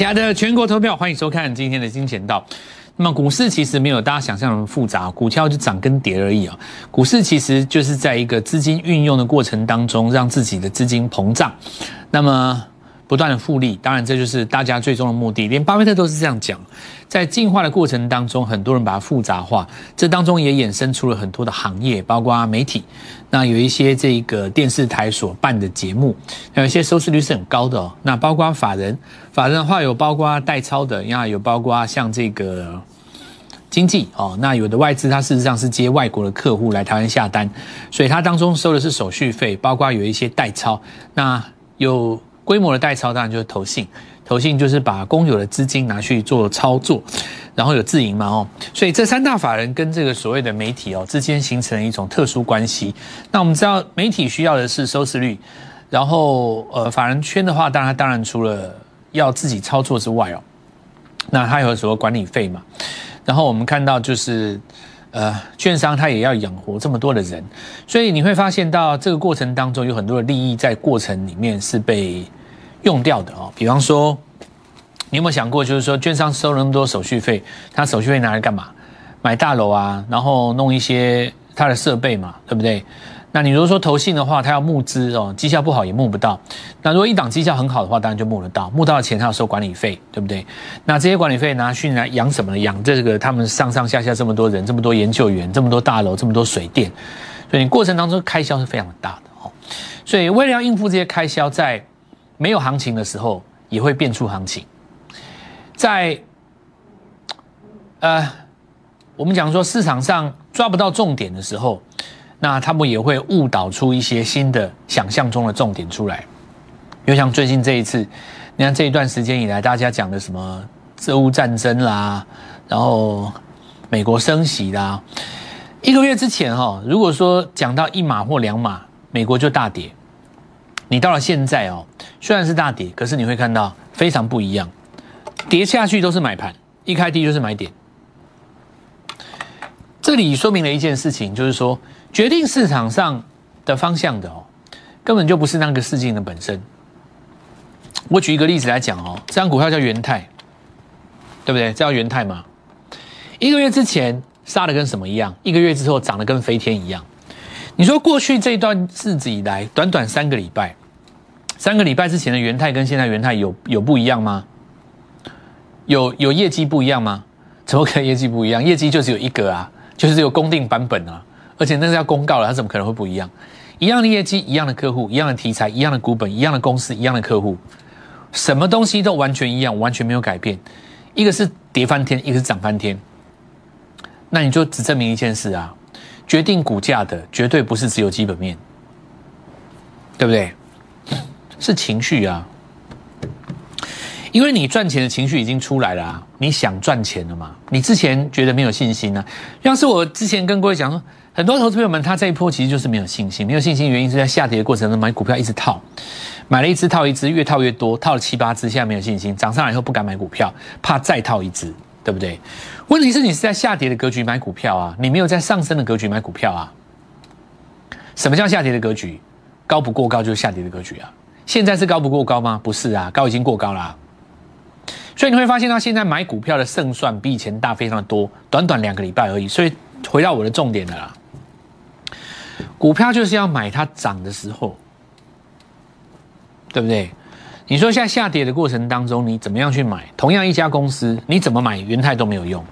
亲爱的全国投票，欢迎收看今天的金钱道。那么股市其实没有大家想象那么复杂，股票就涨跟跌而已啊。股市其实就是在一个资金运用的过程当中，让自己的资金膨胀，那么不断的复利。当然，这就是大家最终的目的。连巴菲特都是这样讲，在进化的过程当中，很多人把它复杂化，这当中也衍生出了很多的行业，包括媒体。那有一些这个电视台所办的节目，有一些收视率是很高的哦。那包括法人，法人的话有包括代操的，呀有包括像这个经济哦。那有的外资它事实上是接外国的客户来台湾下单，所以它当中收的是手续费，包括有一些代操。那有规模的代操当然就是投信，投信就是把公有的资金拿去做操作。然后有自营嘛哦，所以这三大法人跟这个所谓的媒体哦之间形成了一种特殊关系。那我们知道媒体需要的是收视率，然后呃法人圈的话，当然当然除了要自己操作之外哦，那他有什么管理费嘛？然后我们看到就是呃券商他也要养活这么多的人，所以你会发现到这个过程当中有很多的利益在过程里面是被用掉的哦，比方说。你有没有想过，就是说，券商收了那么多手续费，他手续费拿来干嘛？买大楼啊，然后弄一些他的设备嘛，对不对？那你如果说投信的话，他要募资哦，绩效不好也募不到。那如果一档绩效很好的话，当然就募得到，募到的钱他要收管理费，对不对？那这些管理费拿去来养什么呢？养这个他们上上下下这么多人，这么多研究员，这么多大楼，这么多水电，所以你过程当中开销是非常大的哦。所以为了要应付这些开销，在没有行情的时候，也会变出行情。在，呃，我们讲说市场上抓不到重点的时候，那他们也会误导出一些新的想象中的重点出来。就像最近这一次，你看这一段时间以来，大家讲的什么俄乌战争啦，然后美国升息啦，一个月之前哈，如果说讲到一码或两码，美国就大跌。你到了现在哦，虽然是大跌，可是你会看到非常不一样。跌下去都是买盘，一开低就是买点。这里说明了一件事情，就是说决定市场上的方向的哦，根本就不是那个事情的本身。我举一个例子来讲哦，这张股票叫元泰，对不对？这叫元泰嘛？一个月之前杀的跟什么一样？一个月之后涨得跟飞天一样。你说过去这一段日子以来，短短三个礼拜，三个礼拜之前的元泰跟现在元泰有有不一样吗？有有业绩不一样吗？怎么可能业绩不一样？业绩就只有一个啊，就是只有公定版本啊，而且那是要公告了，它怎么可能会不一样？一样的业绩，一样的客户，一样的题材，一样的股本，一样的公司，一样的客户，什么东西都完全一样，完全没有改变。一个是跌翻天，一个是涨翻天，那你就只证明一件事啊，决定股价的绝对不是只有基本面，对不对？是情绪啊。因为你赚钱的情绪已经出来了啊，你想赚钱了嘛？你之前觉得没有信心呢？要是我之前跟各位讲说，很多投资朋友们他这一波其实就是没有信心，没有信心原因是在下跌的过程中买股票一直套，买了一只套一只，越套越多，套了七八只，现在没有信心，涨上来以后不敢买股票，怕再套一只，对不对？问题是你是在下跌的格局买股票啊，你没有在上升的格局买股票啊。什么叫下跌的格局？高不过高就是下跌的格局啊。现在是高不过高吗？不是啊，高已经过高了。所以你会发现，他现在买股票的胜算比以前大非常多，短短两个礼拜而已。所以回到我的重点了啦，股票就是要买它涨的时候，对不对？你说现在下跌的过程当中，你怎么样去买？同样一家公司，你怎么买元泰都没有用。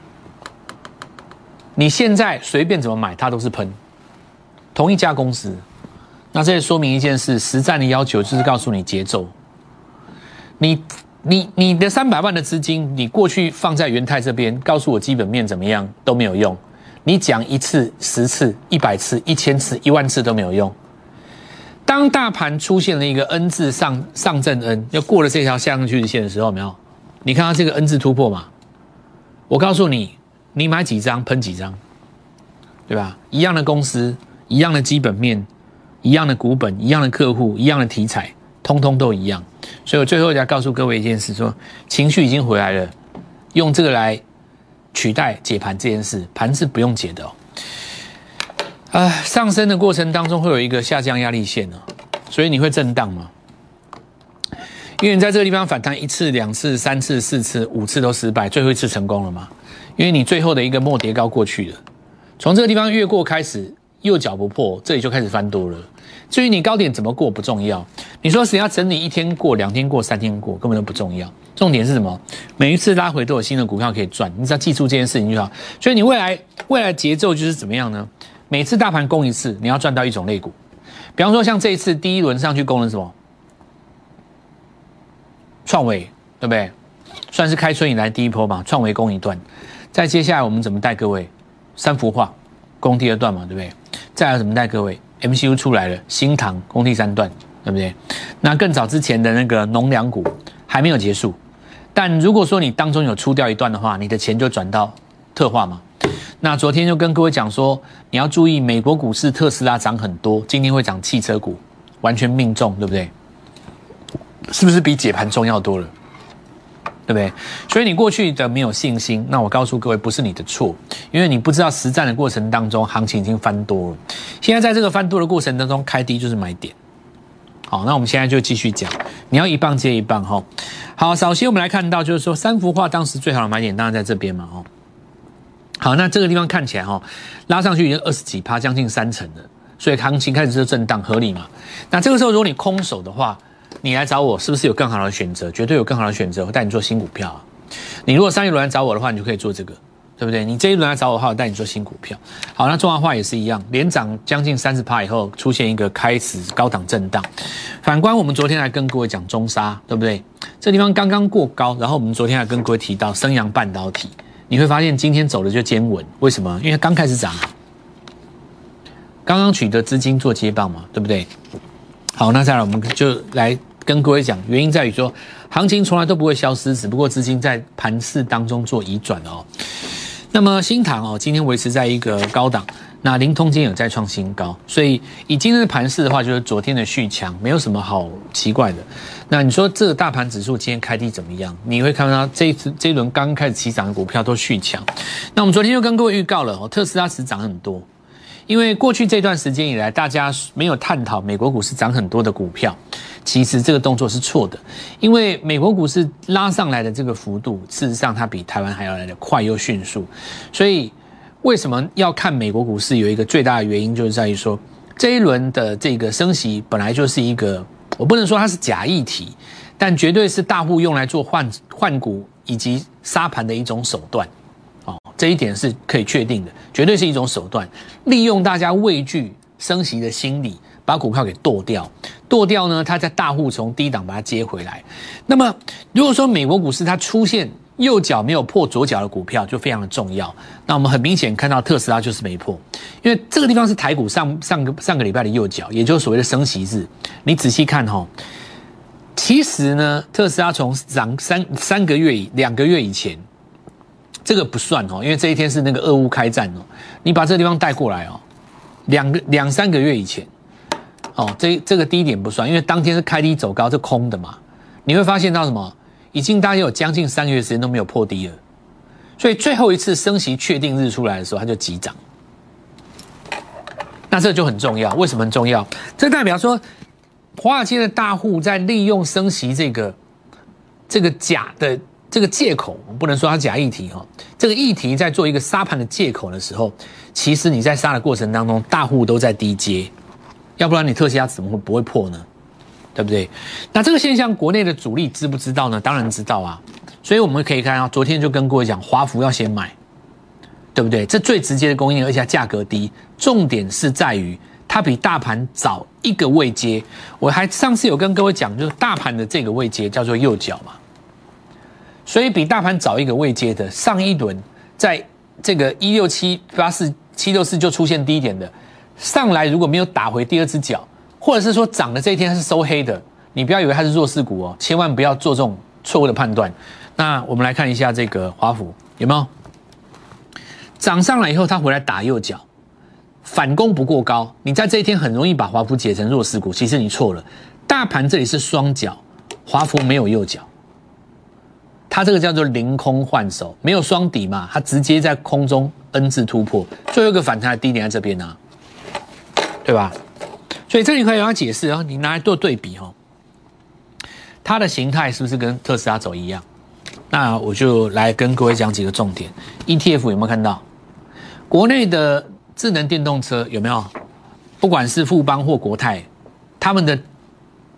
你现在随便怎么买，它都是喷。同一家公司，那这也说明一件事：实战的要求就是告诉你节奏，你。你你的三百万的资金，你过去放在元泰这边，告诉我基本面怎么样都没有用。你讲一次、十次、一百次、一千次、一万次都没有用。当大盘出现了一个 N 字上上证 N，要过了这条下降趋势线的时候，没有？你看到这个 N 字突破嘛？我告诉你，你买几张喷几张，对吧？一样的公司，一样的基本面，一样的股本，一样的客户，一样的题材，通通都一样。所以我最后要告诉各位一件事：说情绪已经回来了，用这个来取代解盘这件事，盘是不用解的哦。啊，上升的过程当中会有一个下降压力线呢，所以你会震荡吗？因为你在这个地方反弹一次、两次、三次、四次、五次都失败，最后一次成功了嘛？因为你最后的一个末跌高过去了，从这个地方越过开始，右脚不破，这里就开始翻多了。至于你高点怎么过不重要，你说谁要整理一天过、两天过、三天过，根本都不重要。重点是什么？每一次拉回都有新的股票可以赚，你只要记住这件事情就好。所以你未来未来节奏就是怎么样呢？每次大盘攻一次，你要赚到一种类股。比方说像这一次第一轮上去攻了什么？创维对不对？算是开春以来第一波嘛，创维攻一段。再接下来我们怎么带各位？三幅画攻第二段嘛，对不对？再来怎么带各位？MCU 出来了，新塘工地三段，对不对？那更早之前的那个农粮股还没有结束，但如果说你当中有出掉一段的话，你的钱就转到特化嘛。那昨天就跟各位讲说，你要注意美国股市特斯拉涨很多，今天会涨汽车股，完全命中，对不对？是不是比解盘重要多了？对不对？所以你过去的没有信心，那我告诉各位，不是你的错，因为你不知道实战的过程当中，行情已经翻多了。现在在这个翻多的过程当中，开低就是买点。好，那我们现在就继续讲，你要一棒接一棒哈。好，首先我们来看到，就是说三幅画当时最好的买点当然在这边嘛哦。好，那这个地方看起来哈，拉上去已经二十几趴，将近三成了，所以行情开始是震荡，合理嘛？那这个时候如果你空手的话，你来找我是不是有更好的选择？绝对有更好的选择，我带你做新股票啊！你如果上一轮来找我的话，你就可以做这个，对不对？你这一轮来找我的话，我带你做新股票。好，那中华化也是一样，连涨将近三十趴以后，出现一个开始高档震荡。反观我们昨天来跟各位讲中沙，对不对？这地方刚刚过高，然后我们昨天还跟各位提到升阳半导体，你会发现今天走的就坚稳，为什么？因为刚开始涨，刚刚取得资金做接棒嘛，对不对？好，那再来我们就来。跟各位讲，原因在于说，行情从来都不会消失，只不过资金在盘市当中做移转哦。那么新塘哦，今天维持在一个高档，那灵通今天有再创新高，所以以今天的盘势的话，就是昨天的续强，没有什么好奇怪的。那你说这个大盘指数今天开低怎么样？你会看到这一次这一轮刚开始起涨的股票都续强。那我们昨天就跟各位预告了哦，特斯拉是涨很多。因为过去这段时间以来，大家没有探讨美国股市涨很多的股票，其实这个动作是错的。因为美国股市拉上来的这个幅度，事实上它比台湾还要来的快又迅速。所以为什么要看美国股市？有一个最大的原因就是在于说，这一轮的这个升息本来就是一个，我不能说它是假议题，但绝对是大户用来做换换股以及杀盘的一种手段。哦这一点是可以确定的，绝对是一种手段，利用大家畏惧升息的心理，把股票给剁掉。剁掉呢，它在大户从低档把它接回来。那么，如果说美国股市它出现右脚没有破左脚的股票，就非常的重要。那我们很明显看到特斯拉就是没破，因为这个地方是台股上上个上个礼拜的右脚，也就是所谓的升息日。你仔细看哈，其实呢，特斯拉从涨三三个月以两个月以前。这个不算哦，因为这一天是那个俄乌开战哦。你把这个地方带过来哦，两个两三个月以前，哦，这这个低点不算，因为当天是开低走高，是空的嘛。你会发现到什么？已经大概有将近三个月时间都没有破低了，所以最后一次升息确定日出来的时候，它就急涨。那这就很重要，为什么很重要？这代表说，华尔街的大户在利用升息这个这个假的。这个借口，不能说它假议题哈。这个议题在做一个杀盘的借口的时候，其实你在杀的过程当中，大户都在低接，要不然你特斯拉怎么会不会破呢？对不对？那这个现象，国内的主力知不知道呢？当然知道啊。所以我们可以看到，昨天就跟各位讲，华孚要先买，对不对？这最直接的供应，而且价格低。重点是在于它比大盘早一个位阶。我还上次有跟各位讲，就是大盘的这个位阶叫做右脚嘛。所以比大盘早一个位阶的上一轮，在这个一六七八四七六四就出现低点的上来，如果没有打回第二只脚，或者是说涨的这一天它是收黑的，你不要以为它是弱势股哦，千万不要做这种错误的判断。那我们来看一下这个华府有没有涨上来以后，它回来打右脚，反攻不过高，你在这一天很容易把华府解成弱势股，其实你错了。大盘这里是双脚，华府没有右脚。它这个叫做凌空换手，没有双底嘛，它直接在空中 N 字突破，最后一个反弹的低点在这边呢，对吧？所以这里可以让它解释，哦你拿来做对比哦。它的形态是不是跟特斯拉走一样？那我就来跟各位讲几个重点。ETF 有没有看到？国内的智能电动车有没有？不管是富邦或国泰，他们的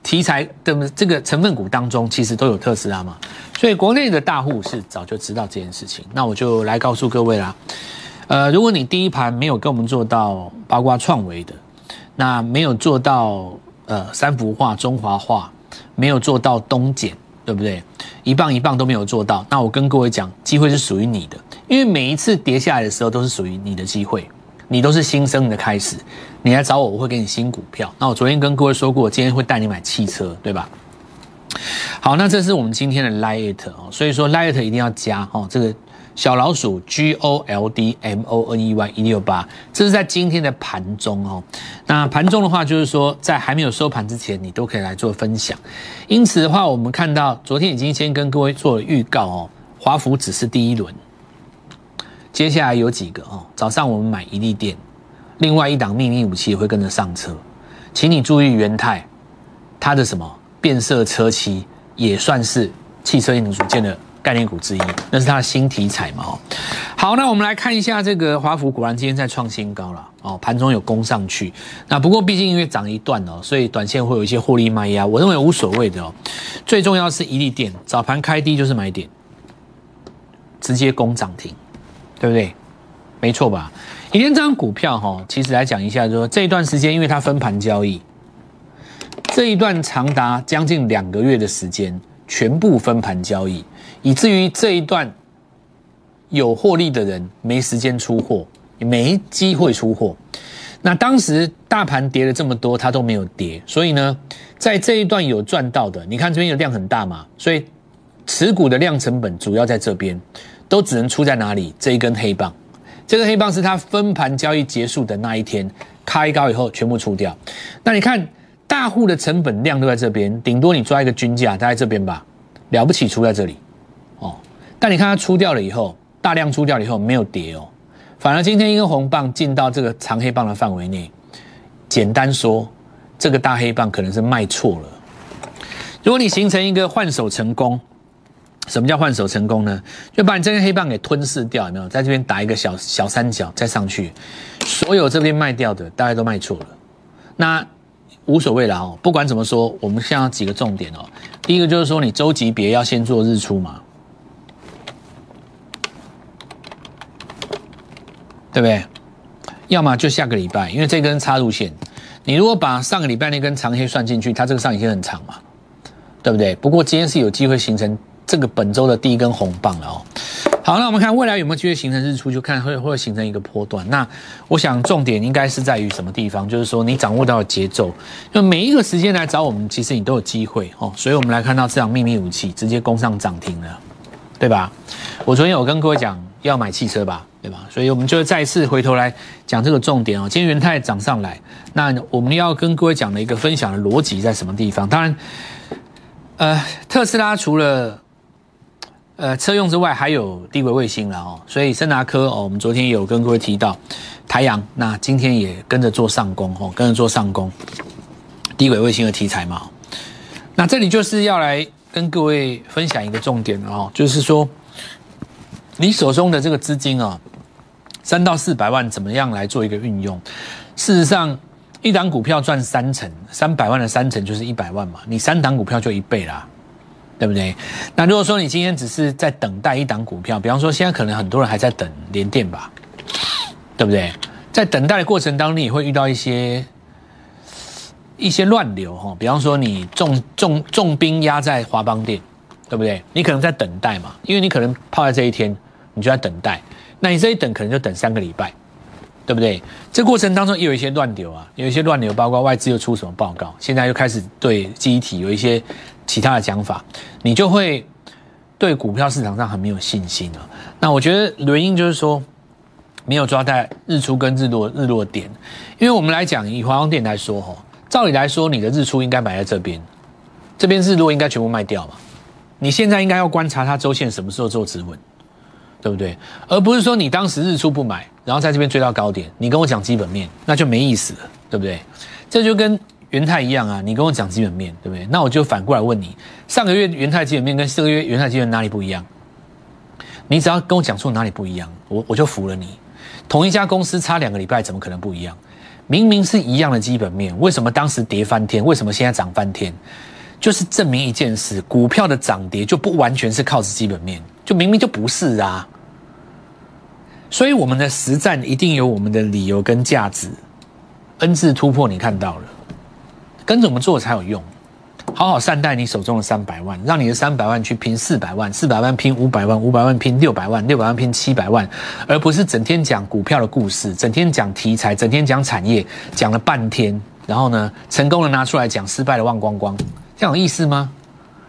题材的这个成分股当中，其实都有特斯拉嘛。所以国内的大户是早就知道这件事情。那我就来告诉各位啦。呃，如果你第一盘没有跟我们做到八卦创维的，那没有做到呃三幅画、中华画，没有做到东简，对不对？一棒一棒都没有做到，那我跟各位讲，机会是属于你的，因为每一次跌下来的时候都是属于你的机会。你都是新生的开始，你来找我，我会给你新股票。那我昨天跟各位说过，今天会带你买汽车，对吧？好，那这是我们今天的 Light 哦，所以说 Light 一定要加哦，这个小老鼠 G O L D M O N E Y 一六八，这是在今天的盘中哦。那盘中的话，就是说在还没有收盘之前，你都可以来做分享。因此的话，我们看到昨天已经先跟各位做了预告哦，华孚只是第一轮。接下来有几个哦，早上我们买一粒电，另外一档秘密武器也会跟着上车，请你注意元泰，它的什么变色车漆也算是汽车零组件的概念股之一，那是它的新题材嘛哦。好，那我们来看一下这个华孚，果然今天在创新高了哦，盘中有攻上去，那不过毕竟因为涨一段哦，所以短线会有一些获利卖压，我认为无所谓的哦，最重要是一粒电，早盘开低就是买点，直接攻涨停。对不对？没错吧？以前这张股票哈，其实来讲一下，就说这一段时间，因为它分盘交易，这一段长达将近两个月的时间，全部分盘交易，以至于这一段有获利的人没时间出货，也没机会出货。那当时大盘跌了这么多，它都没有跌，所以呢，在这一段有赚到的，你看这边的量很大嘛，所以持股的量成本主要在这边。都只能出在哪里？这一根黑棒，这个黑棒是它分盘交易结束的那一天开高以后全部出掉。那你看大户的成本量都在这边，顶多你抓一个均价，它在这边吧，了不起出在这里。但你看它出掉了以后，大量出掉了以后没有跌哦，反而今天一根红棒进到这个长黑棒的范围内。简单说，这个大黑棒可能是卖错了。如果你形成一个换手成功。什么叫换手成功呢？就把你这根黑棒给吞噬掉，有没有？在这边打一个小小三角，再上去，所有这边卖掉的，大家都卖错了。那无所谓了哦，不管怎么说，我们现在几个重点哦。第一个就是说，你周级别要先做日出嘛，对不对？要么就下个礼拜，因为这根插入线，你如果把上个礼拜那根长黑算进去，它这个上影线很长嘛，对不对？不过今天是有机会形成。这个本周的第一根红棒了哦。好，那我们看未来有没有机会形成日出，就看会会形成一个波段。那我想重点应该是在于什么地方？就是说你掌握到节奏，就每一个时间来找我们，其实你都有机会哦。所以我们来看到这样秘密武器直接攻上涨停了，对吧？我昨天有跟各位讲要买汽车吧，对吧？所以我们就再次回头来讲这个重点哦。今天元泰涨上来，那我们要跟各位讲的一个分享的逻辑在什么地方？当然，呃，特斯拉除了呃，车用之外还有低轨卫星了哦，所以森达科哦，我们昨天有跟各位提到台阳，那今天也跟着做上攻哦，跟着做上攻低轨卫星的题材嘛。那这里就是要来跟各位分享一个重点哦，就是说你手中的这个资金啊，三到四百万怎么样来做一个运用？事实上，一档股票赚三成，三百万的三成就是一百万嘛，你三档股票就一倍啦。对不对？那如果说你今天只是在等待一档股票，比方说现在可能很多人还在等联电吧，对不对？在等待的过程当中，你会遇到一些一些乱流哈。比方说你重重重兵压在华邦店，对不对？你可能在等待嘛，因为你可能泡在这一天，你就在等待。那你这一等可能就等三个礼拜，对不对？这过程当中也有一些乱流啊，有一些乱流，包括外资又出什么报告，现在又开始对记忆体有一些。其他的讲法，你就会对股票市场上很没有信心了。那我觉得原因就是说，没有抓在日出跟日落日落点。因为我们来讲，以华光电来说，哈，照理来说，你的日出应该买在这边，这边日落应该全部卖掉嘛。你现在应该要观察它周线什么时候做止稳，对不对？而不是说你当时日出不买，然后在这边追到高点，你跟我讲基本面，那就没意思了，对不对？这就跟元泰一样啊，你跟我讲基本面，对不对？那我就反过来问你，上个月元泰基本面跟这个月元泰基本面哪里不一样？你只要跟我讲出哪里不一样，我我就服了你。同一家公司差两个礼拜，怎么可能不一样？明明是一样的基本面，为什么当时跌翻天？为什么现在涨翻天？就是证明一件事：股票的涨跌就不完全是靠着基本面，就明明就不是啊。所以我们的实战一定有我们的理由跟价值。N 字突破，你看到了，跟着我们做才有用。好好善待你手中的三百万，让你的三百万去拼四百万，四百万拼五百万，五百万拼六百万，六百万拼七百万，而不是整天讲股票的故事，整天讲题材，整天讲产业，讲了半天，然后呢，成功的拿出来讲，失败的忘光光，这样有意思吗？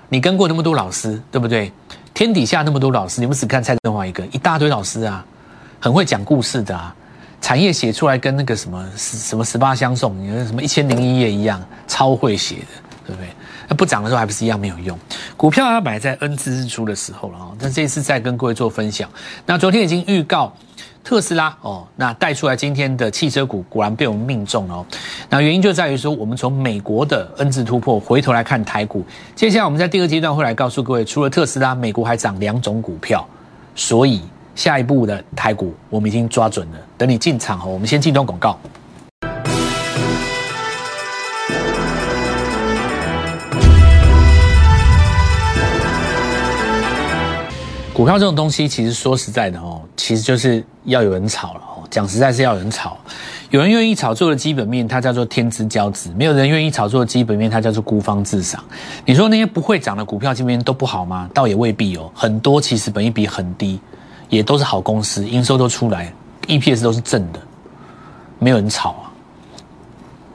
你跟过那么多老师，对不对？天底下那么多老师，你们只看蔡振华一个，一大堆老师啊，很会讲故事的啊，产业写出来跟那个什么什么十八相送，你说什么一千零一夜一样，超会写的，对不对？那不涨的时候还不是一样没有用？股票它摆在 N 字日出的时候了哦。但这一次再跟各位做分享。那昨天已经预告特斯拉哦，那带出来今天的汽车股果然被我们命中了哦。那原因就在于说，我们从美国的 N 字突破回头来看台股。接下来我们在第二阶段会来告诉各位，除了特斯拉，美国还涨两种股票。所以下一步的台股我们已经抓准了。等你进场哦，我们先进段广告。股票这种东西，其实说实在的哦，其实就是要有人炒了哦。讲实在是要有人炒，有人愿意炒作的基本面，它叫做天之骄子；没有人愿意炒作的基本面，它叫做孤芳自赏。你说那些不会涨的股票，基本面都不好吗？倒也未必哦。很多其实本益比很低，也都是好公司，营收都出来，EPS 都是正的，没有人炒啊，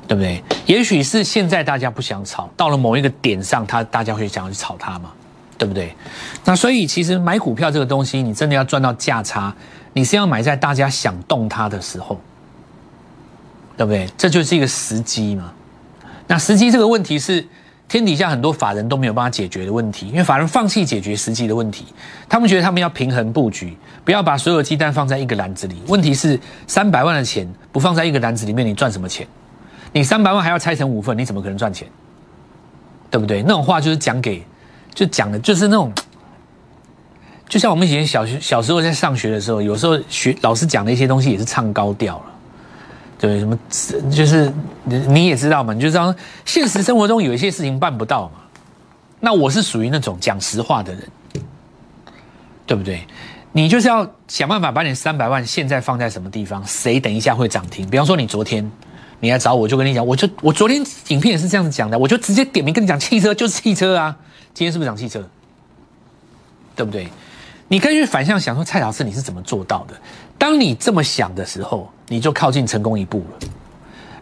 对不对？也许是现在大家不想炒，到了某一个点上，他大家会想要去炒它嘛。对不对？那所以其实买股票这个东西，你真的要赚到价差，你是要买在大家想动它的时候，对不对？这就是一个时机嘛。那时机这个问题是天底下很多法人都没有办法解决的问题，因为法人放弃解决实际的问题，他们觉得他们要平衡布局，不要把所有的鸡蛋放在一个篮子里。问题是三百万的钱不放在一个篮子里面，你赚什么钱？你三百万还要拆成五份，你怎么可能赚钱？对不对？那种话就是讲给。就讲的就是那种，就像我们以前小学小时候在上学的时候，有时候学老师讲的一些东西也是唱高调了，对什么就是你你也知道嘛，你就知道现实生活中有一些事情办不到嘛。那我是属于那种讲实话的人，对不对？你就是要想办法把你三百万现在放在什么地方，谁等一下会涨停？比方说你昨天你来找我，就跟你讲，我就我昨天影片也是这样子讲的，我就直接点名跟你讲，汽车就是汽车啊。今天是不是讲汽车？对不对？你可以去反向想说，蔡老师你是怎么做到的？当你这么想的时候，你就靠近成功一步了。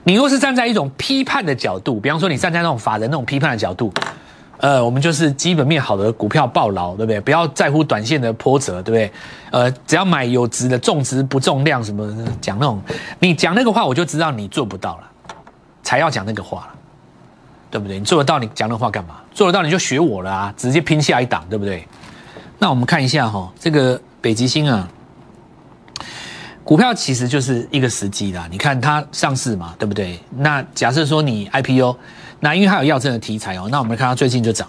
你若是站在一种批判的角度，比方说你站在那种法人那种批判的角度，呃，我们就是基本面好的股票爆牢，对不对？不要在乎短线的波折，对不对？呃，只要买有值的，重值不重量，什么讲那种，你讲那个话，我就知道你做不到了，才要讲那个话了。对不对？你做得到，你讲那话干嘛？做得到你就学我了啊，直接拼下一档，对不对？那我们看一下哈，这个北极星啊，股票其实就是一个时机啦。你看它上市嘛，对不对？那假设说你 IPO，那因为它有药证的题材哦，那我们看它最近就涨，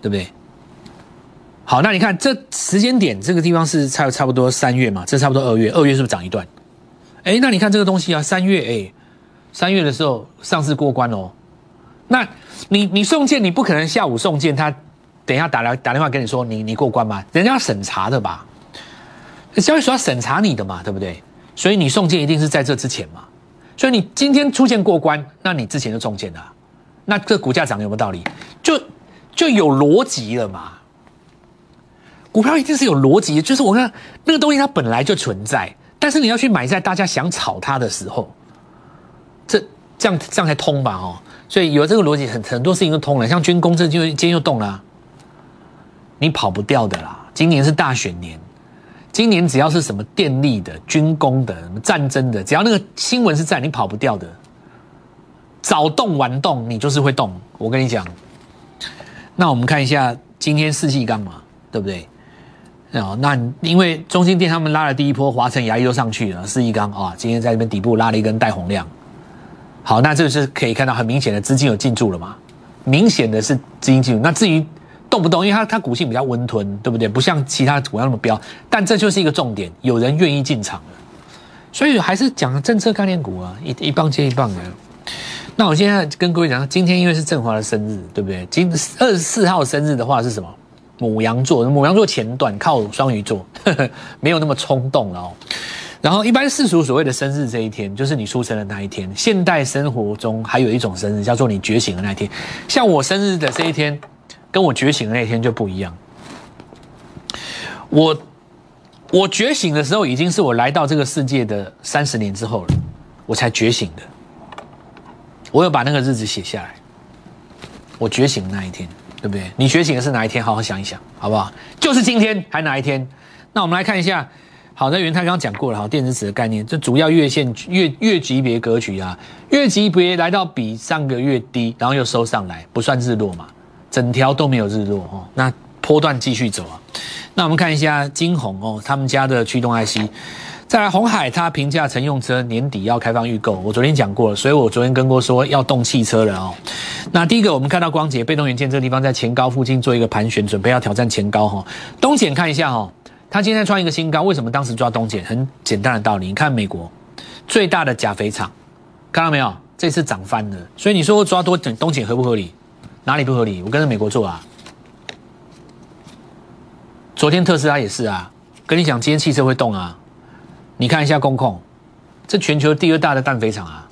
对不对？好，那你看这时间点这个地方是差差不多三月嘛，这差不多二月，二月是不是涨一段？哎，那你看这个东西啊，三月哎，三月的时候上市过关哦。那你你送件，你不可能下午送件，他等一下打来打电话跟你说你你过关吗？人家要审查的吧？交易所要审查你的嘛，对不对？所以你送件一定是在这之前嘛。所以你今天出现过关，那你之前就中件了，那这股价涨有没有道理？就就有逻辑了嘛。股票一定是有逻辑，就是我看那个东西它本来就存在，但是你要去买在大家想炒它的时候，这这样这样才通吧？哦。所以有这个逻辑，很很多事情都通了。像军工这就今天又动了，你跑不掉的啦。今年是大选年，今年只要是什么电力的、军工的、什么战争的，只要那个新闻是在，你跑不掉的。早动晚动，你就是会动。我跟你讲，那我们看一下今天四季钢嘛，对不对？哦，那因为中心店他们拉了第一波，华晨、牙医都上去了，四季钢啊，今天在这边底部拉了一根带红量。好，那这个是可以看到很明显的资金有进驻了嘛？明显的是资金进入。那至于动不动，因为它它股性比较温吞，对不对？不像其他股那么飙，但这就是一个重点，有人愿意进场。所以还是讲政策概念股啊，一一棒接一棒的。那我现在跟各位讲，今天因为是振华的生日，对不对？今二十四号生日的话是什么？母羊座，母羊座前段靠双鱼座，没有那么冲动了哦。然后，一般世俗所谓的生日这一天，就是你出生的那一天。现代生活中还有一种生日，叫做你觉醒的那一天。像我生日的这一天，跟我觉醒的那一天就不一样。我我觉醒的时候，已经是我来到这个世界的三十年之后了，我才觉醒的。我有把那个日子写下来。我觉醒的那一天，对不对？你觉醒的是哪一天？好好想一想，好不好？就是今天，还哪一天？那我们来看一下。好，那元泰刚刚讲过了哈，电子纸的概念，这主要月线月月级别格局啊，月级别来到比上个月低，然后又收上来，不算日落嘛，整条都没有日落哦，那波段继续走啊。那我们看一下金红哦，他们家的驱动 IC，再来红海，它评价乘用车年底要开放预购，我昨天讲过了，所以我昨天跟过说要动汽车了哦。那第一个我们看到光捷被动元件这个地方在前高附近做一个盘旋，准备要挑战前高哈。东简看一下哈。他今天创一个新高，为什么当时抓东碱？很简单的道理，你看美国最大的钾肥厂，看到没有？这次涨翻了。所以你说抓多东碱合不合理？哪里不合理？我跟着美国做啊。昨天特斯拉也是啊，跟你讲今天汽车会动啊。你看一下工控，这全球第二大的氮肥厂啊，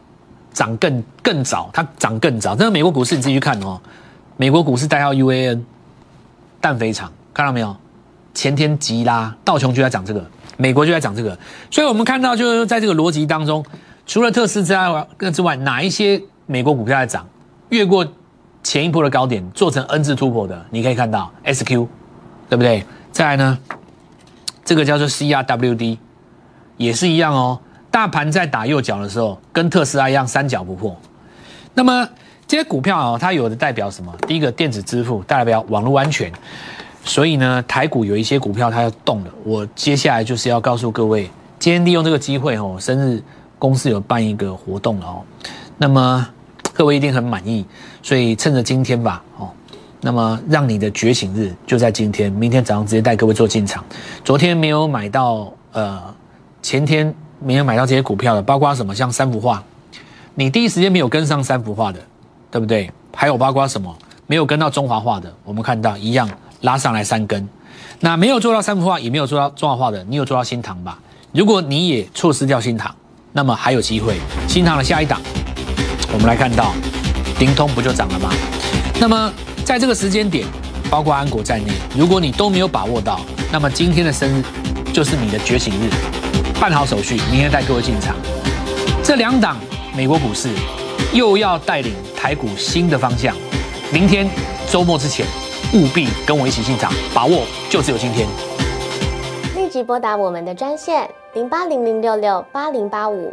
涨更更早，它涨更早。这个美国股市你自己去看哦，美国股市代号 UAN，氮肥厂看到没有？前天急拉，道琼就在涨这个，美国就在涨这个，所以我们看到就是在这个逻辑当中，除了特斯拉之外，哪一些美国股票在涨，越过前一波的高点，做成 N 字突破的，你可以看到 SQ，对不对？再来呢，这个叫做 CRWD，也是一样哦。大盘在打右脚的时候，跟特斯拉一样三角不破。那么这些股票哦，它有的代表什么？第一个电子支付，代表网络安全。所以呢，台股有一些股票它要动了。我接下来就是要告诉各位，今天利用这个机会哦，生日公司有办一个活动哦。那么各位一定很满意，所以趁着今天吧哦。那么让你的觉醒日就在今天，明天早上直接带各位做进场。昨天没有买到呃，前天没有买到这些股票的，包括什么像三幅画，你第一时间没有跟上三幅画的，对不对？还有包括什么没有跟到中华画的，我们看到一样。拉上来三根，那没有做到三幅画，也没有做到中华画的，你有做到新塘吧？如果你也错失掉新塘，那么还有机会。新塘的下一档，我们来看到，灵通不就涨了吗？那么在这个时间点，包括安国在内，如果你都没有把握到，那么今天的生日就是你的觉醒日，办好手续，明天带各位进场。这两档美国股市又要带领台股新的方向，明天周末之前。务必跟我一起进场，把握就只有今天。立即拨打我们的专线零八零零六六八零八五